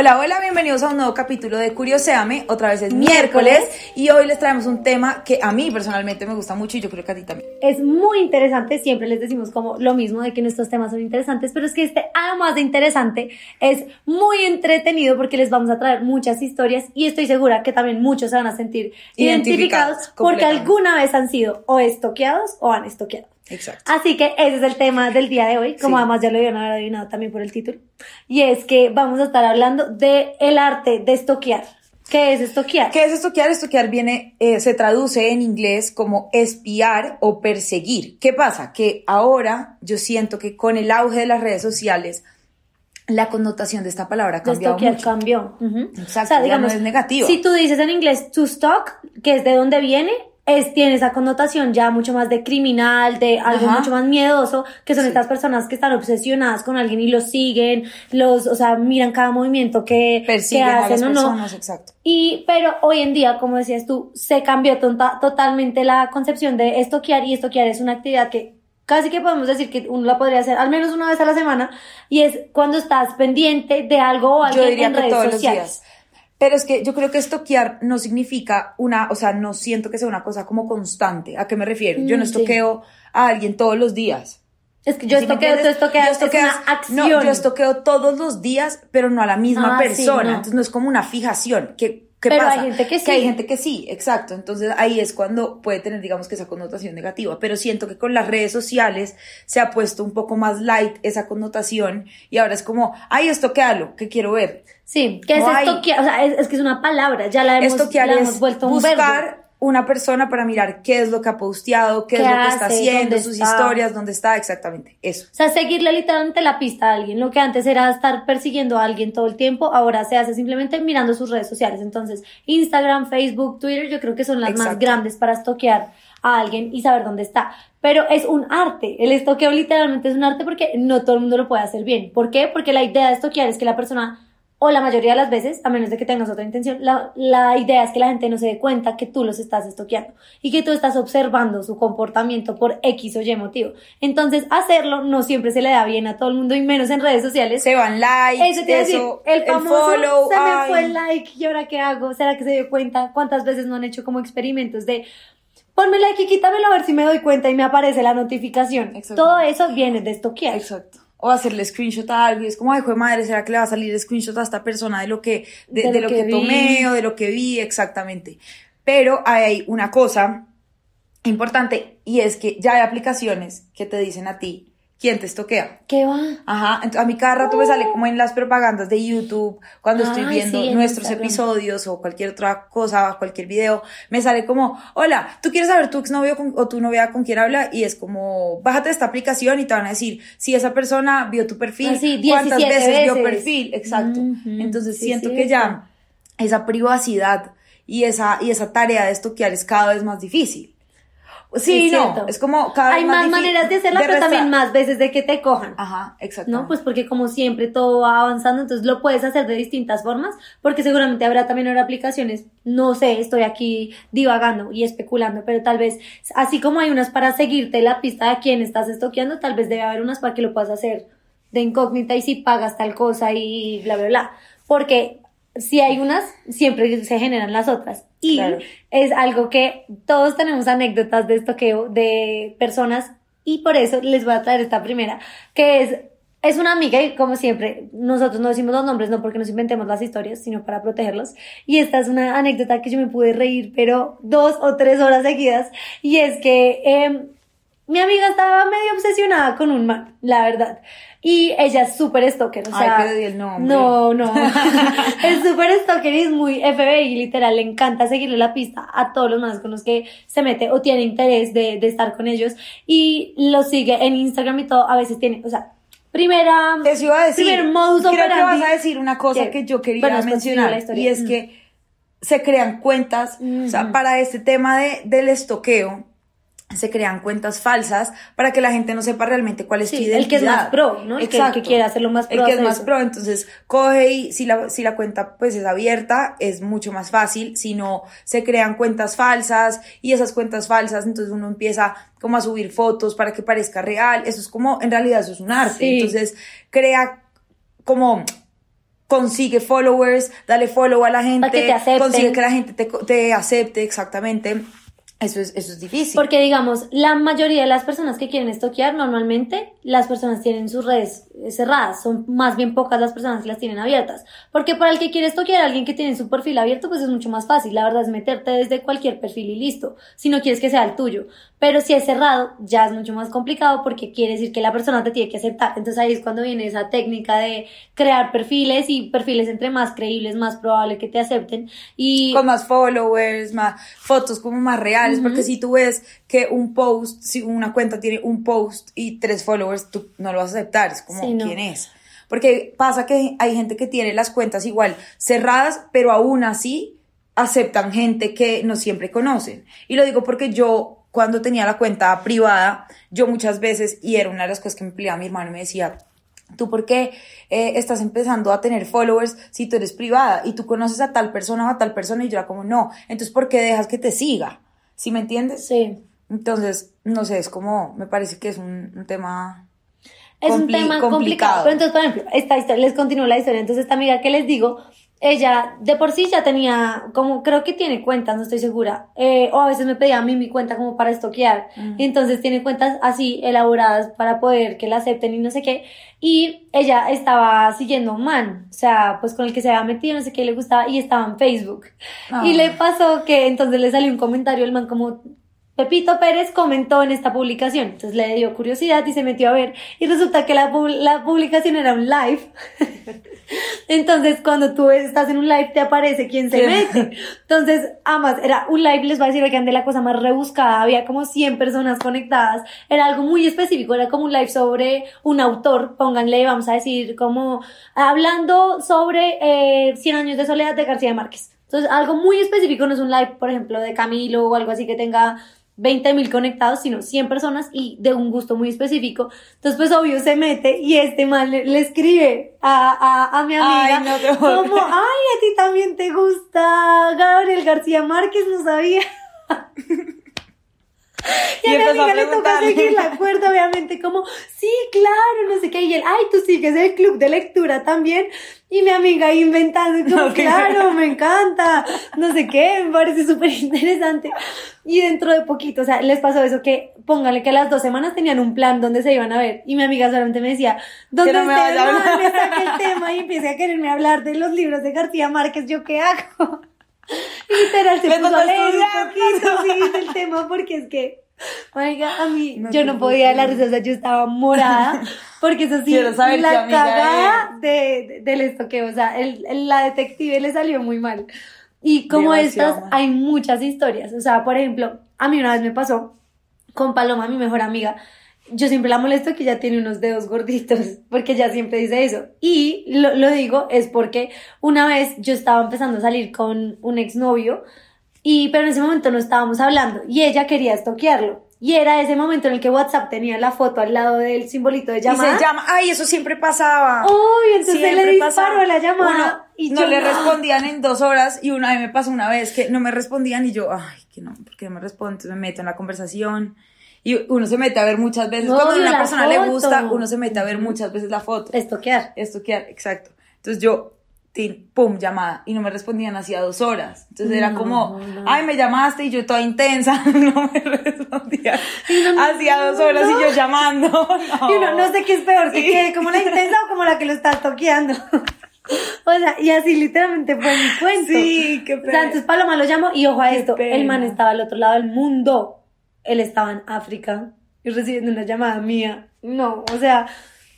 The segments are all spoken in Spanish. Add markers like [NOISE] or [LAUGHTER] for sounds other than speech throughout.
Hola, hola, bienvenidos a un nuevo capítulo de Curioseame. Otra vez es miércoles y hoy les traemos un tema que a mí personalmente me gusta mucho y yo creo que a ti también. Es muy interesante, siempre les decimos como lo mismo de que nuestros temas son interesantes, pero es que este, además de interesante, es muy entretenido porque les vamos a traer muchas historias y estoy segura que también muchos se van a sentir Identificados identificados porque alguna vez han sido o estoqueados o han estoqueado. Exacto. Así que ese es el tema del día de hoy, como Sí. además ya lo habían adivinado también por el título. Y es que vamos a estar hablando de el arte de estoquear. ¿Qué es estoquear? ¿Qué es estoquear? Estoquear viene, eh, se traduce en inglés como espiar o perseguir. ¿Qué pasa? Que ahora yo siento que con el auge de las redes sociales, la connotación de esta palabra ha cambiado mucho. cambió. Ujú. Exacto, ya no es negativa. Si tú dices en inglés to stalk, que es de dónde viene, es, tiene esa connotación ya mucho más de criminal, de algo Ajá. mucho más miedoso, que son Sí. estas personas que están obsesionadas con alguien y los siguen, los, o sea, miran cada movimiento que, Persiguen que a hacen las o no. exacto. Y, pero hoy en día, como decías tú, se cambió tonta- totalmente la concepción de estoquear y estoquear es una actividad que casi que podemos decir que uno la podría hacer al menos una vez a la semana y es cuando estás pendiente de algo o alguien Yo diría en que redes todos los sociales. días. Pero es que yo creo que estoquear no significa una, o sea, no siento que sea una cosa como constante. ¿A qué me refiero? yo no Mm, sí. estoqueo a alguien todos los días. Es que yo ¿Sí me estoqueo, tú estoqueas, Yo es una acción. No, yo estoqueo todos los días, pero no a la misma Ah, sí, persona. no. Entonces no es como una fijación. ¿Qué, qué Pero hay pasa? gente que hay sí. gente que sí, exacto. Entonces ahí es cuando puede tener, digamos que esa connotación negativa. Pero siento que con las redes sociales se ha puesto un poco más light esa connotación y ahora es como, ay, estoquealo, que quiero ver. Sí, que es No hay. estoquear, o sea, es, es que es una palabra, ya la hemos, la hemos vuelto un buscar verbo. Una persona para mirar qué es lo que ha posteado, qué, ¿Qué es lo que está hace? haciendo, ¿Dónde sus está? historias, dónde está, exactamente. Eso. O sea, seguirle literalmente la pista a alguien. Lo que antes era estar persiguiendo a alguien todo el tiempo, ahora se hace simplemente mirando sus redes sociales. Entonces, Instagram, Facebook, Twitter, yo creo que son las más grandes para estoquear a alguien y saber dónde está. Pero es un arte. El estoqueo literalmente es un arte porque no todo el mundo lo puede hacer bien. ¿Por qué? Porque la idea de estoquear es que la persona, o la mayoría de las veces, a menos de que tengas otra intención, la, la idea es que la gente no se dé cuenta que tú los estás estoqueando y que tú estás observando su comportamiento por X o Y motivo. Entonces, hacerlo no siempre se le da bien a todo el mundo y menos en redes sociales. Se van likes, Eso te decir, el famoso follow, se me ay. fue el like y ahora qué hago, ¿será que se dio cuenta? ¿Cuántas veces no han hecho como experimentos de ponme like y quítamelo a ver si me doy cuenta y me aparece la notificación? Exacto. Todo eso viene de estoquear. Exacto. O hacerle screenshot a algo y es como, ay, hijo de madre, ¿será que le va a salir screenshot a esta persona de lo que, de, De de lo que que, tomé o de lo que vi? Exactamente. Pero hay una cosa importante y es que ya hay aplicaciones que te dicen a ti quién te estoquea. ¿Qué va? Ajá, ent- a mí cada rato me sale como en las propagandas de YouTube, cuando estoy viendo sí, nuestros episodios o cualquier otra cosa, cualquier video, me sale como, hola, ¿tú quieres saber tu exnovio con- o tu novia con quién habla? Y es como, bájate esta aplicación y te van a decir si esa persona vio tu perfil, Ah, sí, cuántas 17 veces, vio veces. perfil, exacto. Entonces sí, siento que ya esa privacidad y esa, y esa tarea de estoquear es cada vez más difícil. Sí, Es no, cierto. es como cada vez Hay más maneras de hacerla, pero también más veces de que te cojan. Ajá, exacto. ¿no? Pues porque como siempre todo va avanzando, entonces lo puedes hacer de distintas formas, porque seguramente habrá también ahora aplicaciones, no sé, estoy aquí divagando y especulando, pero tal vez, así como hay unas para seguirte la pista de quién estás estoqueando, tal vez debe haber unas para que lo puedas hacer de incógnita y si pagas tal cosa y bla, bla, bla. Porque si hay unas, siempre se generan las otras. Y Claro. es algo que todos tenemos anécdotas de estoqueo de personas y por eso les voy a traer esta primera, que es, es una amiga y como siempre, nosotros no decimos los nombres, no porque nos inventemos las historias, sino para protegerlos. Y esta es una anécdota que yo me pude reír, pero dos o tres horas seguidas. Y es que em, mi amiga estaba medio obsesionada con un man, la verdad. Y ella es súper stalker, o Ay, sea. pero di el nombre. No, no. [LAUGHS] [LAUGHS] es súper stalker y es muy FBI, literal. Le encanta seguirle la pista a todos los más con los que se mete o tiene interés de, de estar con ellos. Y lo sigue en Instagram y todo. A veces tiene, o sea, primera. Eso iba a decir. Primer modus Creo que vas a decir una cosa que yo quería mencionar. Y es Mm. que se crean cuentas, o sea, Ujú. para este tema de, del estoqueo, se crean cuentas falsas para que la gente no sepa realmente cuál es tu Sí, identidad. el que es más pro, ¿no? El que- el que quiere hacerlo más pro El que es más eso. pro, entonces coge y si la, si la cuenta pues es abierta, es mucho más fácil, si no se crean cuentas falsas y esas cuentas falsas, entonces uno empieza como a subir fotos para que parezca real, eso es como, en realidad eso es un arte, Sí. entonces crea como consigue followers, dale follow a la gente, que te consigue que la gente te, te acepte exactamente. Eso es, eso es difícil. Porque digamos, la mayoría de las personas que quieren estoquear, normalmente las personas tienen sus redes eh, cerradas, son más bien pocas las personas que las tienen abiertas. Porque para el que quiere estoquear a alguien que tiene su perfil abierto, pues es mucho más fácil. La verdad es meterte desde cualquier perfil y listo, si no quieres que sea el tuyo. Pero si es cerrado, ya es mucho más complicado porque quiere decir que la persona te tiene que aceptar. Entonces ahí es cuando viene esa técnica de crear perfiles y perfiles entre más creíbles, más probable que te acepten. Y con más followers, más fotos como más reales, porque si tú ves que un post, si una cuenta tiene un post y tres followers, tú no lo vas a aceptar, es como, Sí, no. ¿quién es? Porque pasa que hay gente que tiene las cuentas igual cerradas, pero aún así aceptan gente que no siempre conocen. Y lo digo porque yo, cuando tenía la cuenta privada, yo muchas veces, y era una de las cosas que me peleaba mi hermano, me decía, ¿Tú por qué eh, estás empezando a tener followers si tú eres privada y tú conoces a tal persona o a tal persona? Y yo era como, no. Entonces, ¿por qué dejas que te siga? ¿Sí me entiendes? sí. Entonces, no sé, es como, me parece que es un, un tema Es un tema complicado. Pero entonces, por ejemplo, esta historia, les continúo la historia. Entonces, esta amiga que les digo, ella de por sí ya tenía, como creo que tiene cuentas, no estoy segura. Eh, o a veces me pedía a mí mi cuenta como para estoquear. Y entonces tiene cuentas así elaboradas para poder que la acepten y no sé qué. Y ella estaba siguiendo a un man, o sea, pues con el que se había metido, no sé qué le gustaba, y estaba en Facebook. Ah. Y le pasó que entonces le salió un comentario, el man como, Pepito Pérez comentó en esta publicación, entonces le dio curiosidad y se metió a ver y resulta que la, la publicación era un live. [LAUGHS] entonces cuando tú estás en un live te aparece quién se mete. Entonces, además, era un live, les voy a decir, oigan, de la cosa más rebuscada, había como 100 personas conectadas, era algo muy específico, era como un live sobre un autor, pónganle, vamos a decir, como hablando sobre eh, 100 años de soledad de García Márquez. Entonces, algo muy específico, no es un live, por ejemplo, de Camilo o algo así que tenga 20 mil conectados, sino 100 personas y de un gusto muy específico. Entonces, pues obvio se mete y este man le, le escribe a, a, a mi amiga Ay, no te como, ay, a ti también te gusta Gabriel García Márquez, no sabía. [LAUGHS] [LAUGHS] Y, Y a mi amiga le toca preguntarle. seguir la cuerda, obviamente, como, sí, claro, no sé qué. Y él, ay, tú sigues el club de lectura también. Y mi amiga inventando, como, Ok. claro, me [LAUGHS] encanta, no sé qué, me parece súper interesante. Y dentro de poquito, o sea, les pasó eso que, póngale que a las dos semanas tenían un plan donde se iban a ver. Y mi amiga solamente me decía, ¿dónde no me vaya a man hablar. me saque el tema y empiece a quererme hablar de los libros de García Márquez? ¿Yo qué hago? Y [LAUGHS] literal se puso tocó a leer un estudiar. poquito sí, del tema porque es que, oiga, a mí, [LAUGHS] No yo no podía la risa, o sea, yo estaba morada, [LAUGHS] porque eso sí, saber la cagada de, de- del estoqueo, o sea, el, el- la detective le salió muy mal. Y como Demasiado estas, mal. hay muchas historias, o sea, por ejemplo, a mí una vez me pasó con Paloma, mi mejor amiga, yo siempre la molesto que ella tiene unos dedos gorditos, porque ella siempre dice eso. Y lo, lo digo es porque una vez yo estaba empezando a salir con un exnovio, y, pero en ese momento no estábamos hablando, y ella quería estoquearlo. Y era ese momento en el que WhatsApp tenía la foto al lado del simbolito de Y llamada. se llama, ay, eso siempre pasaba. Uy, entonces Siempre le disparó pasaba. la llamada. Uno y no yo, le respondían en dos horas y una vez me pasó una vez que no me respondían y yo, ay, que no, ¿por qué no me responden? Entonces me meto en la conversación y uno se mete a ver muchas veces. Cuando a una persona le foto. gusta, uno se mete a ver muchas veces la foto. Estoquear. Esto que, exacto. Entonces yo, tin, pum, llamada y no me respondían hacía dos horas. Entonces era No, como, no. ay, me llamaste y yo toda intensa, [LAUGHS] no me no, no, hacía dos horas no. y yo llamando. [LAUGHS] No. Y uno no sé qué es peor, que Sí. quede como la intensa o como la que lo está toqueando. [LAUGHS] o sea, y así literalmente fue mi cuento. Sí, qué O sea, pena. entonces Paloma lo llamó y ojo a Qué esto, pena. el man estaba al otro lado del mundo. Él estaba en África y recibiendo una llamada mía. No, o sea,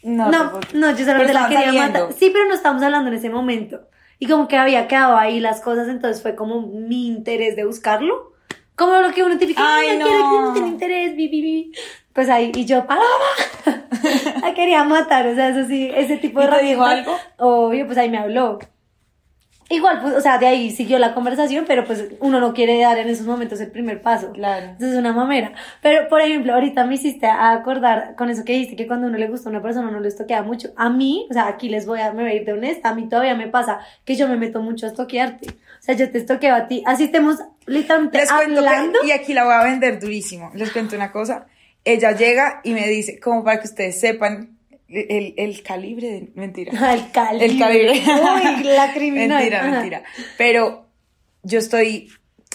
No, no, no, yo solamente la quería saliendo. matar. Sí, pero no estábamos hablando en ese momento. Y como que había quedado ahí las cosas, entonces fue como mi interés de buscarlo. Como lo que uno típico, Ay, no. quiere que uno tiene interés, bi, bi". Pues ahí, y yo, paloma, [LAUGHS] la quería matar, o sea, eso sí, ese tipo de ¿Y te dijo herramientas, Obvio, pues ahí me habló. Igual, pues, o sea, de ahí siguió la conversación, pero pues uno no quiere dar en esos momentos el primer paso. Claro. Entonces es una mamera. Pero, por ejemplo, ahorita me hiciste acordar con eso que dijiste que cuando uno le gusta a una persona no le estoquea mucho. A mí, o sea, aquí les voy a, me voy a ir de honesta, a mí todavía me pasa que yo me meto mucho a estoquearte. O sea, yo te estoqueo a ti. Así estemos literalmente Les hablando. que, y aquí la voy a vender durísimo. Les cuento una cosa. Ella llega y me dice, como para que ustedes sepan el, el calibre de... Mentira. [LAUGHS] El calibre. El calibre. Uy, la criminal. [LAUGHS] mentira, Ajá. mentira. Pero yo estoy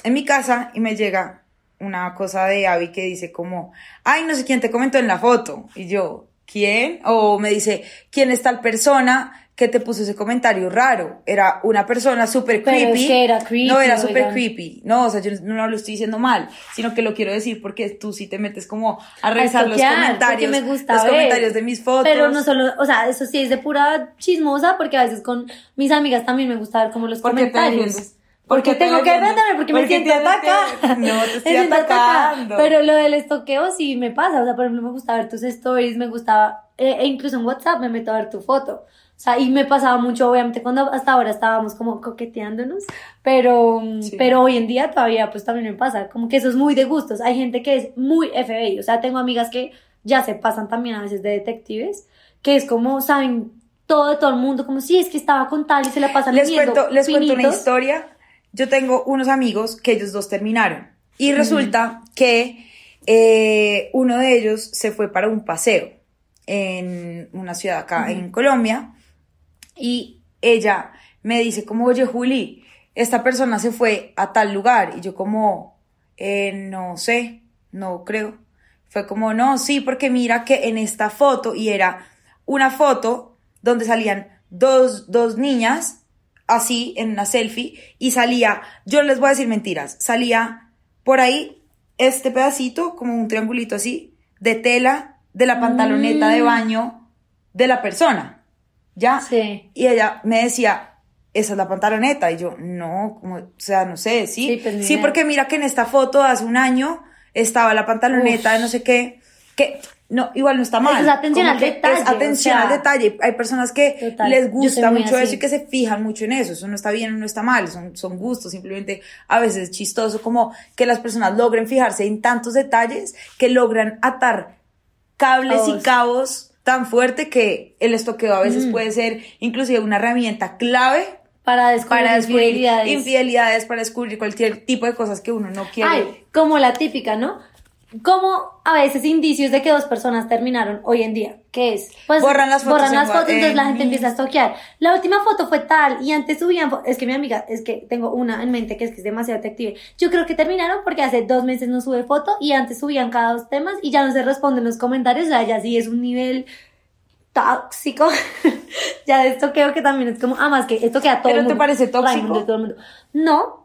en mi casa y me llega una cosa de Abby que dice como, ay, no sé quién te comentó en la foto. Y yo, ¿quién? O me dice, ¿quién es tal persona que te puso ese comentario raro? Era una persona súper Pero es creepy. que era creepy, No, era súper creepy. No, o sea, yo no lo estoy diciendo mal, sino que lo quiero decir porque tú sí te metes como a revisar los stalkear, comentarios, porque me gusta los ver. comentarios de mis fotos. Pero no solo, o sea, eso sí es de pura chismosa, porque a veces con mis amigas también me gusta ver como los ¿Por qué te comentarios. Porque ¿Por qué te tengo que defenderme, porque me Porque siento tienes que- atacada. No, te [LAUGHS] Me estoy siento atacando. Pero lo del estoqueo sí me pasa. O sea, por ejemplo, me gusta ver tus stories, me gustaba, eh, e incluso en WhatsApp me meto a ver tu foto. O sea, y me pasaba mucho, obviamente, cuando hasta ahora estábamos como coqueteándonos, pero, Sí. pero hoy en día todavía pues también me pasa, como que eso es muy de gustos. Hay gente que es muy FBI, o sea, tengo amigas que ya se pasan también a veces de detectives, que es como, saben todo de todo el mundo, como si es que estaba con tal y se la pasan les cuento, les cuento una historia. Yo tengo unos amigos que ellos dos terminaron. Y resulta que eh, uno de ellos se fue para un paseo en una ciudad acá en Colombia. Y ella me dice como, oye, Juli, esta persona se fue a tal lugar. Y yo como, "Eh, no sé, no creo. Fue como, no, sí, porque mira que en esta foto, y era una foto donde salían dos, dos niñas, así, en una selfie, y salía, yo les voy a decir mentiras, salía por ahí este pedacito, como un triangulito así, de tela de la pantaloneta de Mm. baño de la persona. ¿Ya? Sí. Y ella me decía, esa es la pantaloneta. Y yo, no, como, o sea, no sé, sí. Sí, pues, Sí, porque mira que en esta foto hace un año estaba la pantaloneta Uf. de no sé qué, que no, igual no está mal. es atención al detalle, Es atención o sea. al detalle. Hay personas que Total, les gusta mucho así. eso y que se fijan mucho en eso. Eso no está bien o no está mal, son, son gustos. Simplemente a veces es chistoso como que las personas logren fijarse en tantos detalles que logran atar cables y Cabos. Tan fuerte que el estoqueo a veces Mm. puede ser inclusive una herramienta clave Para descubrir, para descubrir infidelidades. infidelidades, para descubrir cualquier tipo de cosas que uno no quiere. Ay, como la típica, ¿no? Como a veces indicios de que dos personas terminaron hoy en día. ¿Qué es? Pues Borran las fotos Borran las fotos, entonces en la gente empieza a estoquear. La última foto fue tal y antes subían. Es que mi amiga, es que tengo una en mente que es que es demasiado detective. Yo creo que terminaron porque hace dos meses no sube foto y antes subían cada dos temas y ya no se responden los comentarios. O sea, ya sí es un nivel tóxico. [LAUGHS] ya de estoqueo que también es como, ah, más que esto queda todo ¿Pero el te mundo. parece tóxico? Todo el mundo. No,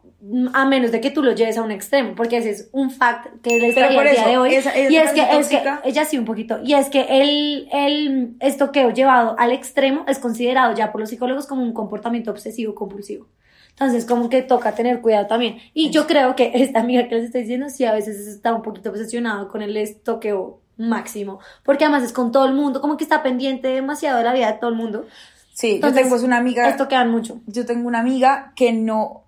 a menos de que tú lo lleves a un extremo, porque ese es un fact que Pero traía el día de hoy. esa- ella y es que, es que, ella sí un poquito, y es que el, el estoqueo llevado al extremo es considerado ya por los psicólogos como un comportamiento obsesivo compulsivo. Entonces, como que toca tener cuidado también. Y yo creo que esta amiga que les estoy diciendo, sí, a veces está un poquito obsesionado con el estoqueo máximo, porque además es con todo el mundo, como que está pendiente demasiado de la vida de todo el mundo. Sí, Entonces, yo tengo una amiga, Estoquean mucho. yo tengo una amiga que no,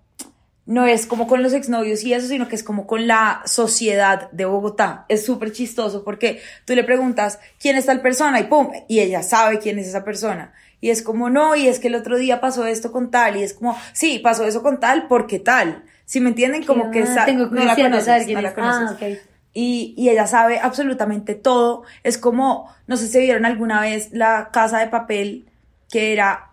no es como con los exnovios y eso, sino que es como con la sociedad de Bogotá. Es súper chistoso porque tú le preguntas quién es tal persona y pum, y ella sabe quién es esa persona. Y es como, no, y es que el otro día pasó esto con tal, y es como, sí, pasó eso con tal, porque tal. Si me entienden, como que Ah, sa- tengo no la conoces, no la es. conoces. Ah, ok. y, y ella sabe absolutamente todo. Es como, no sé si vieron alguna vez la casa de papel que era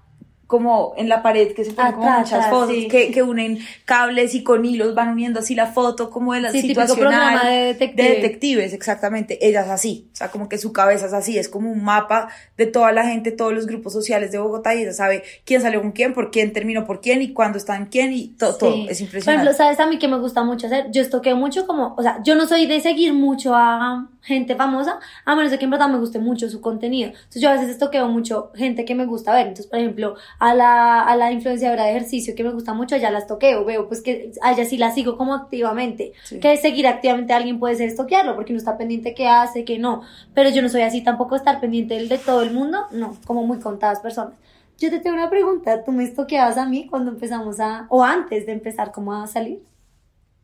como en la pared que se ponen como muchas fotos sí. que, que unen cables y con hilos van uniendo así la foto como de la Sí, situacional programa de detective. detectives exactamente ella es así o sea como que su cabeza es así es como un mapa de toda la gente todos los grupos sociales de Bogotá y ella sabe quién salió con quién por quién terminó por quién y cuándo está en quién y to- todo Sí. es Por impresionante ejemplo, ¿sabes a mí que me gusta mucho hacer? Yo estoqueo mucho como, o sea, yo no soy de seguir mucho a gente famosa, a menos de que en verdad me guste mucho su contenido. Entonces yo a veces estoqueo mucho gente que me gusta ver. Entonces, por ejemplo, a la, a la influenciadora de ejercicio que me gusta mucho, ya la estoqueo, veo pues que a ella sí la sigo como activamente. Sí. Que seguir activamente a alguien puede ser estoquearlo, porque uno está pendiente qué hace, qué no. Pero yo no soy así tampoco estar pendiente del de todo el mundo, no, como muy contadas personas. Yo te tengo una pregunta, ¿tú me estoqueabas a mí cuando empezamos a, o antes de empezar como a salir?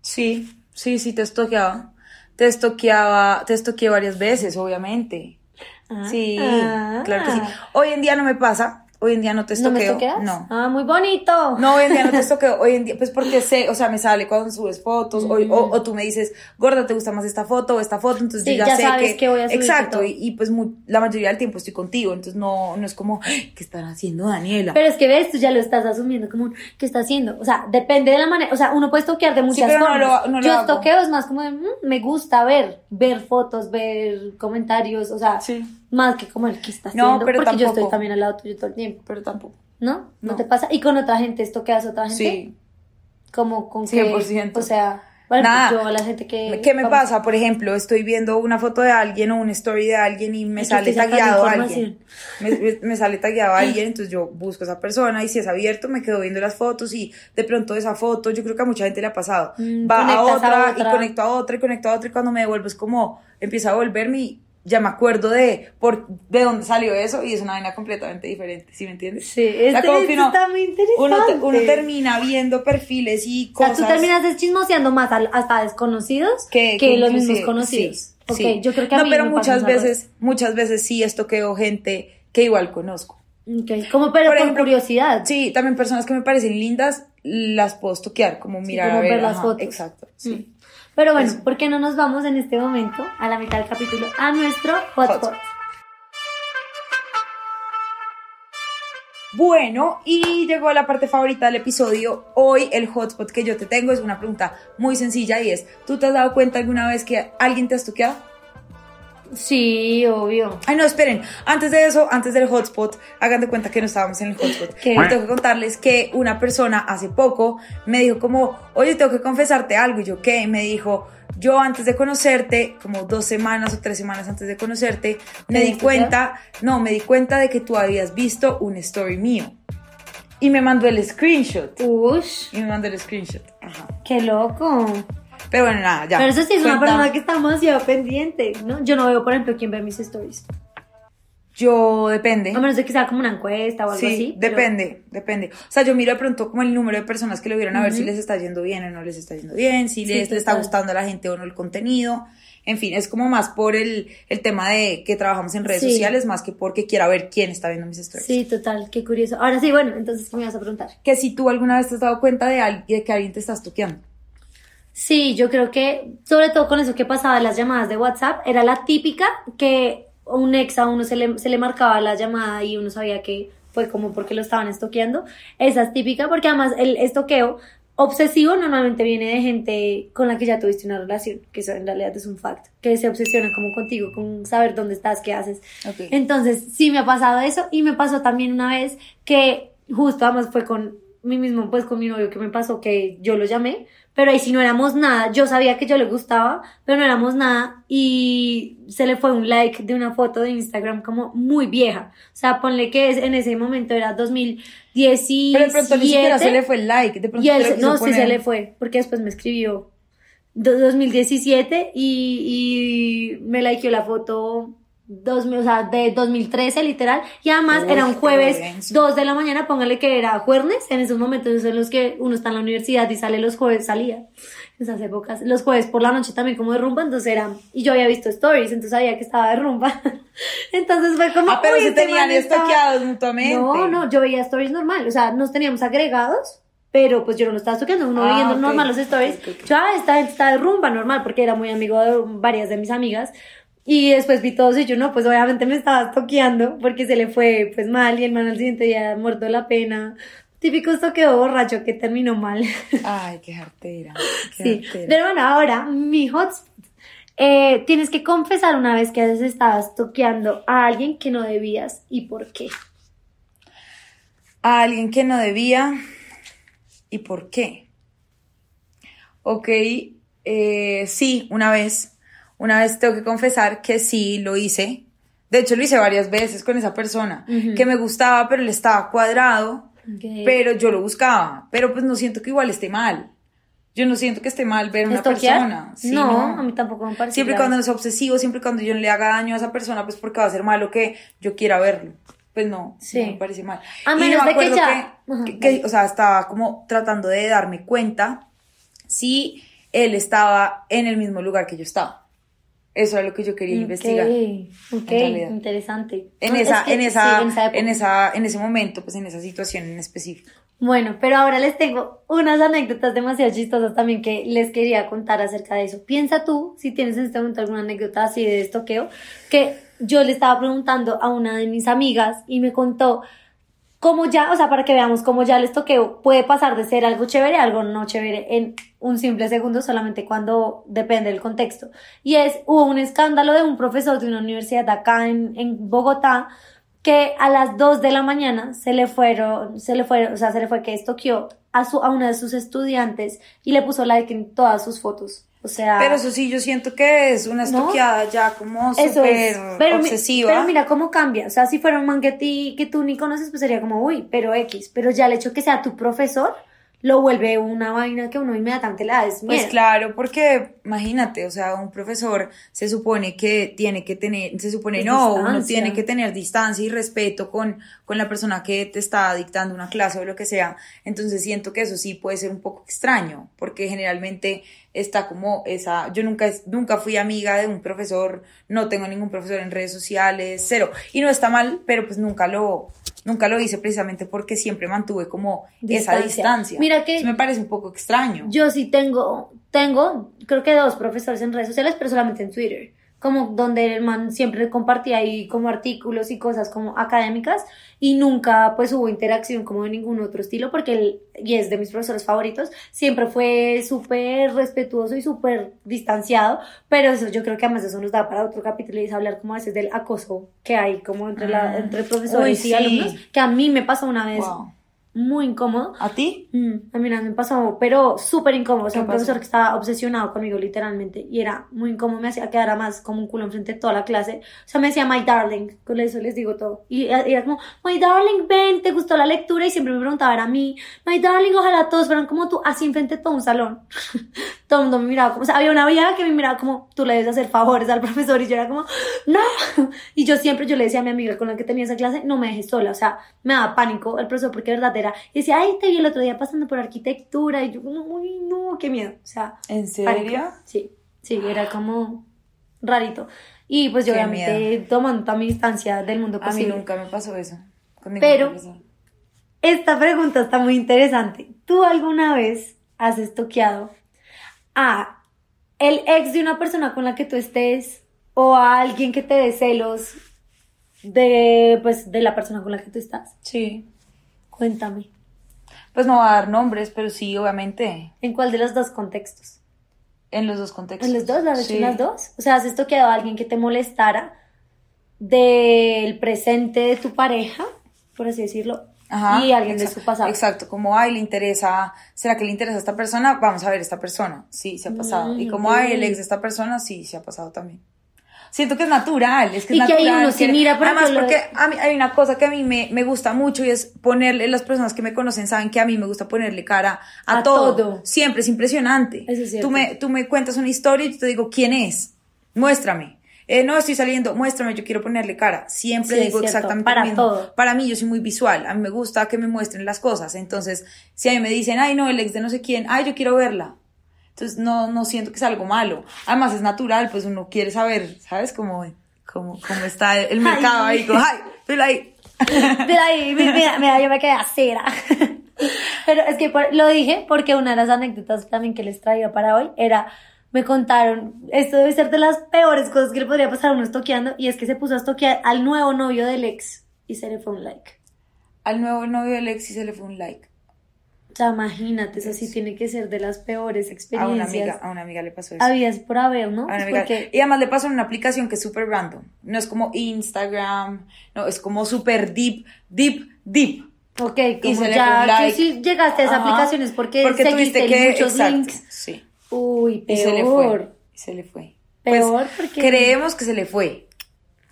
Sí, sí, sí, te estoqueaba. Te estoqueaba, te estoqueé varias veces, obviamente. Ah, Sí, ah. claro que sí. Hoy en día no me pasa, hoy en día no te ¿No me estoqueo. No. Ah, muy bonito. No, hoy en día no te [LAUGHS] estoqueo. Hoy en día, pues porque sé, o sea, me sale cuando subes fotos, o, o, o tú me dices, gorda, ¿te gusta más esta foto o esta foto? Entonces Sí, yo ya, sé sabes que. que voy a subir Exacto, y, y pues mu- la mayoría del tiempo estoy contigo, entonces no, no es como, "Ay, ¿qué están haciendo, Daniela? Pero es que ves, tú ya lo estás asumiendo como ¿qué está haciendo? O sea, depende de la manera, o sea, uno puede toquear de muchas pero no lo- no lo Yo hago. estoqueo es más como de, "Mm, me gusta ver, ver fotos, ver comentarios, o sea, Sí. Más que como el que está No, haciendo, pero porque yo estoy tampoco. también al lado tuyo todo el tiempo, Pero tampoco. ¿no? ¿No, No. te pasa? Y con otra gente estoqueas a otra gente, Sí. como con que, 100%. o sea, bueno, Nada. pues yo la gente que... ¿Qué me vamos, pasa? Por ejemplo, estoy viendo una foto de alguien o una story de alguien y me sale tagueado a alguien. Me, me- me sale tagueado a [LAUGHS] alguien, entonces yo busco a esa persona y si es abierto me quedo viendo las fotos y de pronto esa foto, yo creo que a mucha gente le ha pasado. Mm, Va a otra, y conecto a otra y conecto a otra y cuando me devuelvo es como empiezo a volverme y ya me acuerdo de por de dónde salió eso y es una vaina completamente diferente, ¿sí me entiendes? Sí, O sea, como que uno-. Uno, uno termina viendo perfiles y O sea, cosas. tú terminas deschismoseando más al- hasta desconocidos que, que, los mismos conocidos. sí, Ok, sí. yo creo que a no, mí pero me muchas veces, muchas veces sí estoqueo gente que igual conozco. Ok, Como, pero Por por, ejemplo, curiosidad. Sí, también personas que me parecen lindas, las puedo estoquear, como mirar como a ver, ver las ajá, fotos. Exacto, sí. Mm. Pero bueno, Eso. ¿por qué no nos vamos en este momento, a la mitad del capítulo, a nuestro hotspot? Bueno, y llegó la parte favorita del episodio. Hoy el hotspot que yo te tengo es una pregunta muy sencilla y es, ¿tú te has dado cuenta alguna vez que alguien te ha estoqueado? Sí, obvio. Ay, no, esperen. Antes de eso, antes del hotspot, hagan de cuenta que no estábamos en el hotspot. ¿Qué? Tengo que contarles que una persona hace poco me dijo como, oye, tengo que confesarte algo. Y yo, ¿qué? Y me dijo, yo antes de conocerte, como dos semanas o tres semanas antes de conocerte, me ¿Te di cuenta, no, me di cuenta de que tú habías visto un story mío. Y me mandó el screenshot. Ush, Y me mandó el screenshot. Ajá. qué loco. Pero bueno, nada, ya. Pero eso sí es una Cuenta- persona que está demasiado pendiente, ¿no? Yo no veo, por ejemplo, quién ve mis stories. Yo, depende. A menos de que sea como una encuesta o algo Sí, así. pero- depende, depende. O sea, yo miro de pronto como el número de personas que lo vieron a ver si les está yendo bien o no les está yendo bien, si Sí, les, le está gustando a la gente o no el contenido. En fin, es como más por el, el tema de que trabajamos en redes Sí. sociales, más que porque quiera ver quién está viendo mis stories. Sí, total, qué curioso. Ahora sí, bueno, entonces, ¿qué me vas a preguntar? Que si tú alguna vez te has dado cuenta de, de que alguien te está toqueando. Sí, yo creo que, sobre todo con eso que pasaba en las llamadas de WhatsApp, era la típica que un ex a uno se le, se le marcaba la llamada y uno sabía que fue como porque lo estaban estoqueando. Esa es típica porque además el estoqueo obsesivo normalmente viene de gente con la que ya tuviste una relación, que eso en realidad es un fact, que se obsesiona como contigo, con saber dónde estás, qué haces. Entonces, sí me ha pasado eso y me pasó también una vez que justo además fue con mi mismo, pues con mi novio que me pasó que yo lo llamé, pero ahí sí no éramos nada, yo sabía que yo le gustaba, pero no éramos nada. Y se le fue un like de una foto de Instagram como muy vieja, o sea, ponle que en ese momento era 2017 Pero de pronto ni siquiera se le fue el like. De pronto y él, no, sí se le fue, porque después me escribió do- 2017 y, y me likeó la foto dos, o sea, de 2013 literal y además era un jueves denso. 2 de la mañana, póngale que era jueves, en esos momentos en los que uno está en la universidad y sale los jueves, salía en esas épocas, los jueves por la noche también como de rumba, entonces era, y yo había visto stories, entonces sabía que estaba de rumba, [LAUGHS] entonces fue como, Ah, pero "Uy, se este tenían man estaba-". estoqueados mutuamente. No, no, yo veía stories normal, o sea, nos teníamos agregados, pero pues yo no lo estaba toqueando, uno Ah, viendo ok, normal los stories. Yo, ah, esta gente está de rumba normal, porque era muy amigo de varias de mis amigas. Y después vi todos y yo, no, pues obviamente me estaba toqueando porque se le fue pues mal y el man al siguiente día muerto la pena. Típico estoqueo borracho que terminó mal. Ay, qué jartera. [LAUGHS] Qué Sí, jartera. pero bueno, ahora mi hotspot. Eh, tienes que confesar una vez que has estado toqueando a alguien que no debías y por qué. a alguien que no debía y por qué. Ok, eh, sí, una vez, una vez tengo que confesar que sí lo hice. De hecho, lo hice varias veces con esa persona Ujú. que me gustaba, pero él estaba cuadrado, Ok. pero yo lo buscaba. Pero pues no siento que igual esté mal. Yo no siento que esté mal ver a una ¿Estoquear? persona. Sí, no, a mí tampoco me parece. Siempre y grave. cuando no sea obsesivo, siempre y cuando yo no le haga daño a esa persona, pues porque va a ser malo que yo quiera verlo. Pues no, Sí. no me parece mal. A Y menos yo me de que acuerdo ya- que- Ajá, que- que, o sea, estaba como tratando de darme cuenta si él estaba en el mismo lugar que yo estaba. Eso es lo que yo quería investigar. Ok, interesante. En No, esa, es que en sí, esa, en esa en esa, en ese momento, pues en esa situación en específico. Bueno, pero ahora les tengo unas anécdotas demasiado chistosas también que les quería contar acerca de eso. Piensa tú, si tienes en este momento alguna anécdota así de estoqueo, que yo le estaba preguntando a una de mis amigas y me contó cómo ya, o sea, para que veamos cómo ya el estoqueo puede pasar de ser algo chévere a algo no chévere en un simple segundo, solamente cuando depende del contexto. Y es, hubo un escándalo de un profesor de una universidad acá en, en Bogotá, que a las 2 de la mañana se le fueron, se le fueron, o sea, se le fue que estoqueó a su, a una de sus estudiantes y le puso like en todas sus fotos. O sea, Pero eso sí, yo siento que es una ¿No? estoqueada ya como súper es. Pero, mi- obsesiva. pero mira cómo cambia. O sea, si fuera un man que, ti- que tú ni conoces, pues sería como, uy, pero X. Pero ya el hecho que sea tu profesor lo vuelve una vaina que uno inmediatamente le da es Pues claro, porque imagínate, o sea, un profesor se supone que tiene que tener, se supone Pues no, uno distancia. tiene que tener distancia y respeto con, con la persona que te está dictando una clase o lo que sea. Entonces siento que eso sí puede ser un poco extraño, porque generalmente está como esa, yo nunca, nunca fui amiga de un profesor, no tengo ningún profesor en redes sociales, cero. Y no está mal, pero pues nunca lo, nunca lo hice precisamente porque siempre mantuve como esa Distancia. distancia. Mira que- Eso me parece un poco extraño. Yo sí tengo, tengo, creo que dos profesores en redes sociales, pero solamente en Twitter. Como donde el man siempre compartía ahí como artículos y cosas como académicas y nunca pues hubo interacción como de ningún otro estilo porque él, y es de mis profesores favoritos, siempre fue súper respetuoso y súper distanciado, pero eso yo creo que además eso nos da para otro capítulo y es hablar como a veces del acoso que hay como entre, la, Ah. entre profesores Uy, y sí. alumnos, que a mí me pasó una vez Wow. Muy incómodo. ¿A ti? Mm, a mí me pasó, pero súper incómodo. O sea, ¿Qué un profesor pasó? que estaba obsesionado conmigo, literalmente. Y era muy incómodo, me hacía quedar más como un culo enfrente de toda la clase. O sea, me decía, my darling, con eso les digo todo. Y era era como, my darling, ven, ¿te gustó la lectura? Y siempre me preguntaba, era a mí, my darling, ojalá todos fueran como tú, así enfrente de todo un salón. [LAUGHS] todo el mundo me miraba como, o sea, había una vieja que me miraba como, tú le debes hacer favores al profesor. Y yo era como, no. [LAUGHS] Y yo siempre, yo le decía a mi amiga con la que tenía esa clase, no me dejes sola. O sea, me daba pánico el profesor porque de verdad era, y decía, ay, te vi el otro día pasando por arquitectura. Y yo como, uy, no, qué miedo. O sea, ¿En serio? Sí, sí, era como rarito. Y pues yo Qué obviamente tomando toda mi distancia del mundo A mí posible. nunca me pasó eso. con Pero- profesor. Esta pregunta está muy interesante. ¿Tú alguna vez has estoqueado a el ex de una persona con la que tú estés o a alguien que te dé celos de, pues, de la persona con la que tú estás? Sí. Cuéntame. Pues no va a dar nombres, pero sí, obviamente. ¿En cuál de los dos contextos? En los dos contextos. ¿En los dos? ¿Las has Sí. las dos? O sea, ¿has estoqueado a alguien que te molestara del presente de tu pareja, por así decirlo, Ajá, y alguien de su pasado? Exacto, como, ay, le interesa, ¿será que le interesa a esta persona? Vamos a ver esta persona. Sí, se ha pasado. Mm, y como, ok. ay, el ex de esta persona, sí, se ha pasado también. Siento que es natural, es que es Y que ahí natural. uno sí mira, por Además, lo porque a mí hay una cosa que a mí me, me gusta mucho y es ponerle, las personas que me conocen saben que a mí me gusta ponerle cara a, A todo. todo. Siempre, es impresionante. Eso es cierto. tú, me, tú me cuentas una historia y yo te digo, ¿quién es? Muéstrame. Eh, no estoy saliendo, muéstrame, yo quiero ponerle cara. Siempre Sí, es digo cierto, exactamente para lo mismo. todo. Para mí, yo soy muy visual. A mí me gusta que me muestren las cosas. Entonces, si a mí me dicen, ay, no, el ex de no sé quién, ay, yo quiero verla. Entonces, no, no siento que sea algo malo. Además, es natural, pues uno quiere saber, ¿sabes? Cómo, cómo, cómo está el mercado Ay. ahí. Como, ay, estoy [LAUGHS] ahí. Mira ahí, mira, mira, yo me quedé a cera. [LAUGHS] Pero es que por- lo dije porque una de las anécdotas también que les traía para hoy era, me contaron, esto debe ser de las peores cosas que le podría pasar a uno estoqueando, y es que se puso a estoquear al nuevo novio del ex y se le fue un like. Al nuevo novio de Alexis se le fue un like. Sea, imagínate, eso sí tiene que ser de las peores A una experiencias. amiga, a una amiga le pasó eso. Habías por haber, ¿no? A una Es amiga- porque Y además le pasó en una aplicación que es súper random. No es como Instagram, no, es como súper deep, deep, deep. Ok, Y como se le ya like. tú sí llegaste a esa Ajá. aplicación es porque, Porque seguiste tuviste que, muchos exacto, links. Sí. Uy, Y peor. se le fue. y Se le fue. Peor Pues, porque... Creemos que se le fue.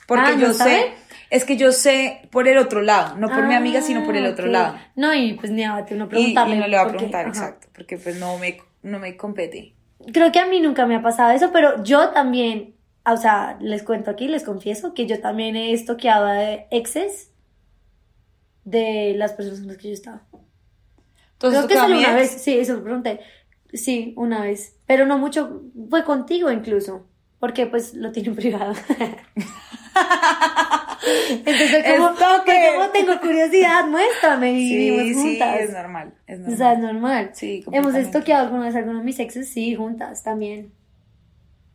Porque Ah, ¿no yo sé, saben? Es que yo sé por el otro lado, no por mi amiga, sino por el Ah, otro lado. No, y pues ni a uno Y, preguntarle. y no le va a preguntar, exacto, porque pues no me, no me compete. Creo que a mí nunca me ha pasado eso, pero yo también, o sea, les cuento aquí, les confieso que yo también he estoqueado de exes de las personas con las que yo estaba. Entonces, Creo ¿tú que solo una vez, sí, eso pregunté. Sí, una vez, pero no mucho, fue contigo incluso, porque pues lo tienen [LAUGHS] privado. [LAUGHS] Entonces, como, como tengo curiosidad, muéstrame y sí, vivimos juntas. Sí, es normal, es normal. O sea, es normal. Sí, Hemos estoqueado alguna vez algunos de mis exes, sí, juntas también.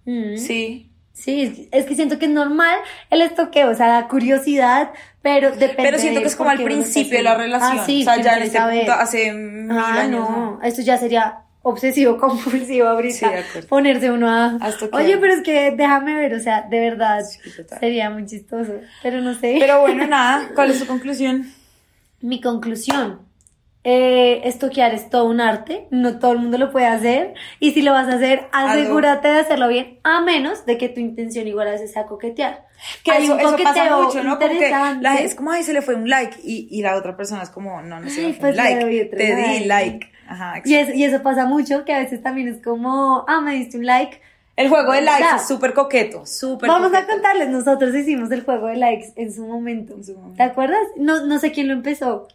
Mm. Sí. Sí, es que siento que es normal el estoqueo, o sea, da curiosidad, pero depende. Pero siento que es como al principio de la relación. Ah, sí, o sea, ya en este punto hace mil Ah, años. no, esto ya sería obsesivo [LAUGHS] compulsivo ahorita. Sí. Ponerse uno a. Oye, pero es que déjame ver, o sea, de verdad. Sí. Sería muy chistoso. Pero no sé. Pero bueno, [LAUGHS] nada, ¿cuál es tu conclusión? Mi conclusión. Eh, estoquear es todo un arte, no todo el mundo lo puede hacer y si lo vas a hacer, asegúrate de hacerlo bien, a menos de que tu intención igual a veces sea coquetear. Que Hay eso, un eso pasa coqueteo mucho, ¿no? Como que interesante. la es como, ay, se le fue un like y, y la otra persona es como, no, no se le fue pues un le like, te di like. Ajá, Y, es- y eso pasa mucho, que a veces también es como, ah, me diste un like. El juego de likes es súper coqueto, súper Vamos a coqueto. contarles, nosotros hicimos el juego de likes en su momento. En su momento. ¿Te acuerdas? No, no sé quién lo empezó.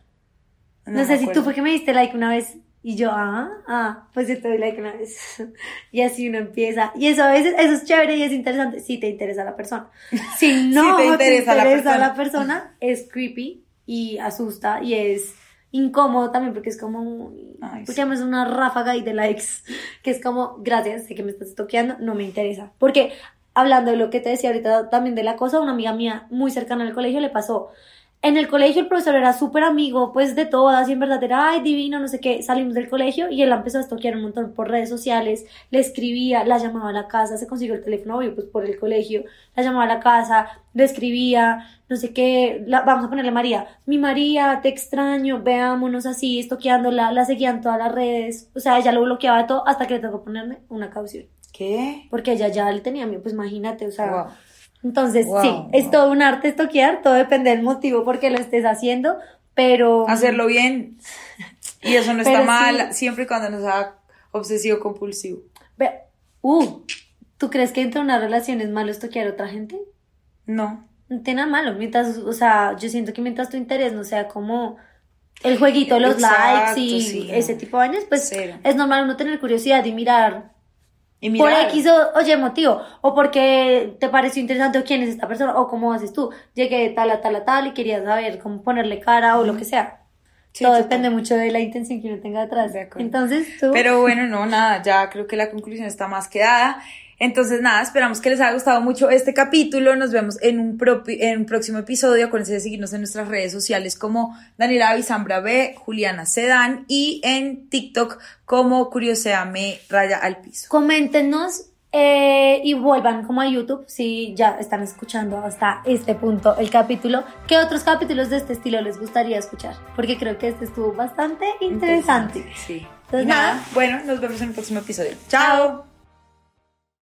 No, me sé si tú fue que me diste like una vez y yo, ah, ah, pues yo te doy like una vez. [LAUGHS] y así uno empieza. Y eso a veces, eso es chévere y es interesante si te interesa la persona. [LAUGHS] Si no te interesa la persona. la persona, es creepy y asusta y es incómodo también porque es como, porque sí. una ráfaga ahí de likes, que es como, gracias, sé que me estás toqueando, no me interesa. Porque hablando de lo que te decía ahorita también de la cosa, una amiga mía muy cercana al colegio le pasó. En el colegio el profesor era súper amigo, pues de todas, y en verdad era, ay, divino, no sé qué. Salimos del colegio y él empezó a estoquear un montón por redes sociales, le escribía, la llamaba a la casa, se consiguió el teléfono, obvio, pues por el colegio, la llamaba a la casa, le escribía, no sé qué, la- vamos a ponerle María, mi María, te extraño, veámonos así, estoqueándola, la seguían todas las redes, o sea, ella lo bloqueaba de todo hasta que le tocó ponerme una caución, ¿Qué? porque ella ya le tenía miedo, pues imagínate, o sea... Wow. Entonces, Wow, sí, es wow. todo un arte estoquear, todo depende del motivo por qué lo estés haciendo, pero... Hacerlo bien. Y eso no está Pero mal, sí. siempre y cuando no sea obsesivo compulsivo. Ve- Uh, ¿tú crees que entre una relación es malo estoquear a otra gente? No. No tiene nada malo, mientras, o sea, yo siento que mientras tu interés no sea como el jueguito, los Exacto, likes y sí, no. ese tipo de vainas, pues Cero. es normal uno tener curiosidad y mirar Y por. X o oye motivo, o porque te pareció interesante o quién es esta persona, o cómo haces tú. Llegué tal a tal a tal y querías saber cómo ponerle cara o lo que sea. Sí, Todo total. depende mucho de la intención que uno tenga detrás. De acuerdo. Entonces tú... Pero bueno, no, nada, ya creo que la conclusión está más que dada. Entonces, nada, esperamos que les haya gustado mucho este capítulo. Nos vemos en un, en un próximo episodio. Acuérdense de seguirnos en nuestras redes sociales como Daniela Avizambra B, Juliana Sedán y en TikTok como Curioseame Raya al Piso. Coméntenos eh, y vuelvan como a YouTube si ya están escuchando hasta este punto el capítulo. ¿Qué otros capítulos de este estilo les gustaría escuchar? Porque creo que este estuvo bastante interesante. Sí. Entonces, Y nada, nada. bueno, nos vemos en el próximo episodio. Chao.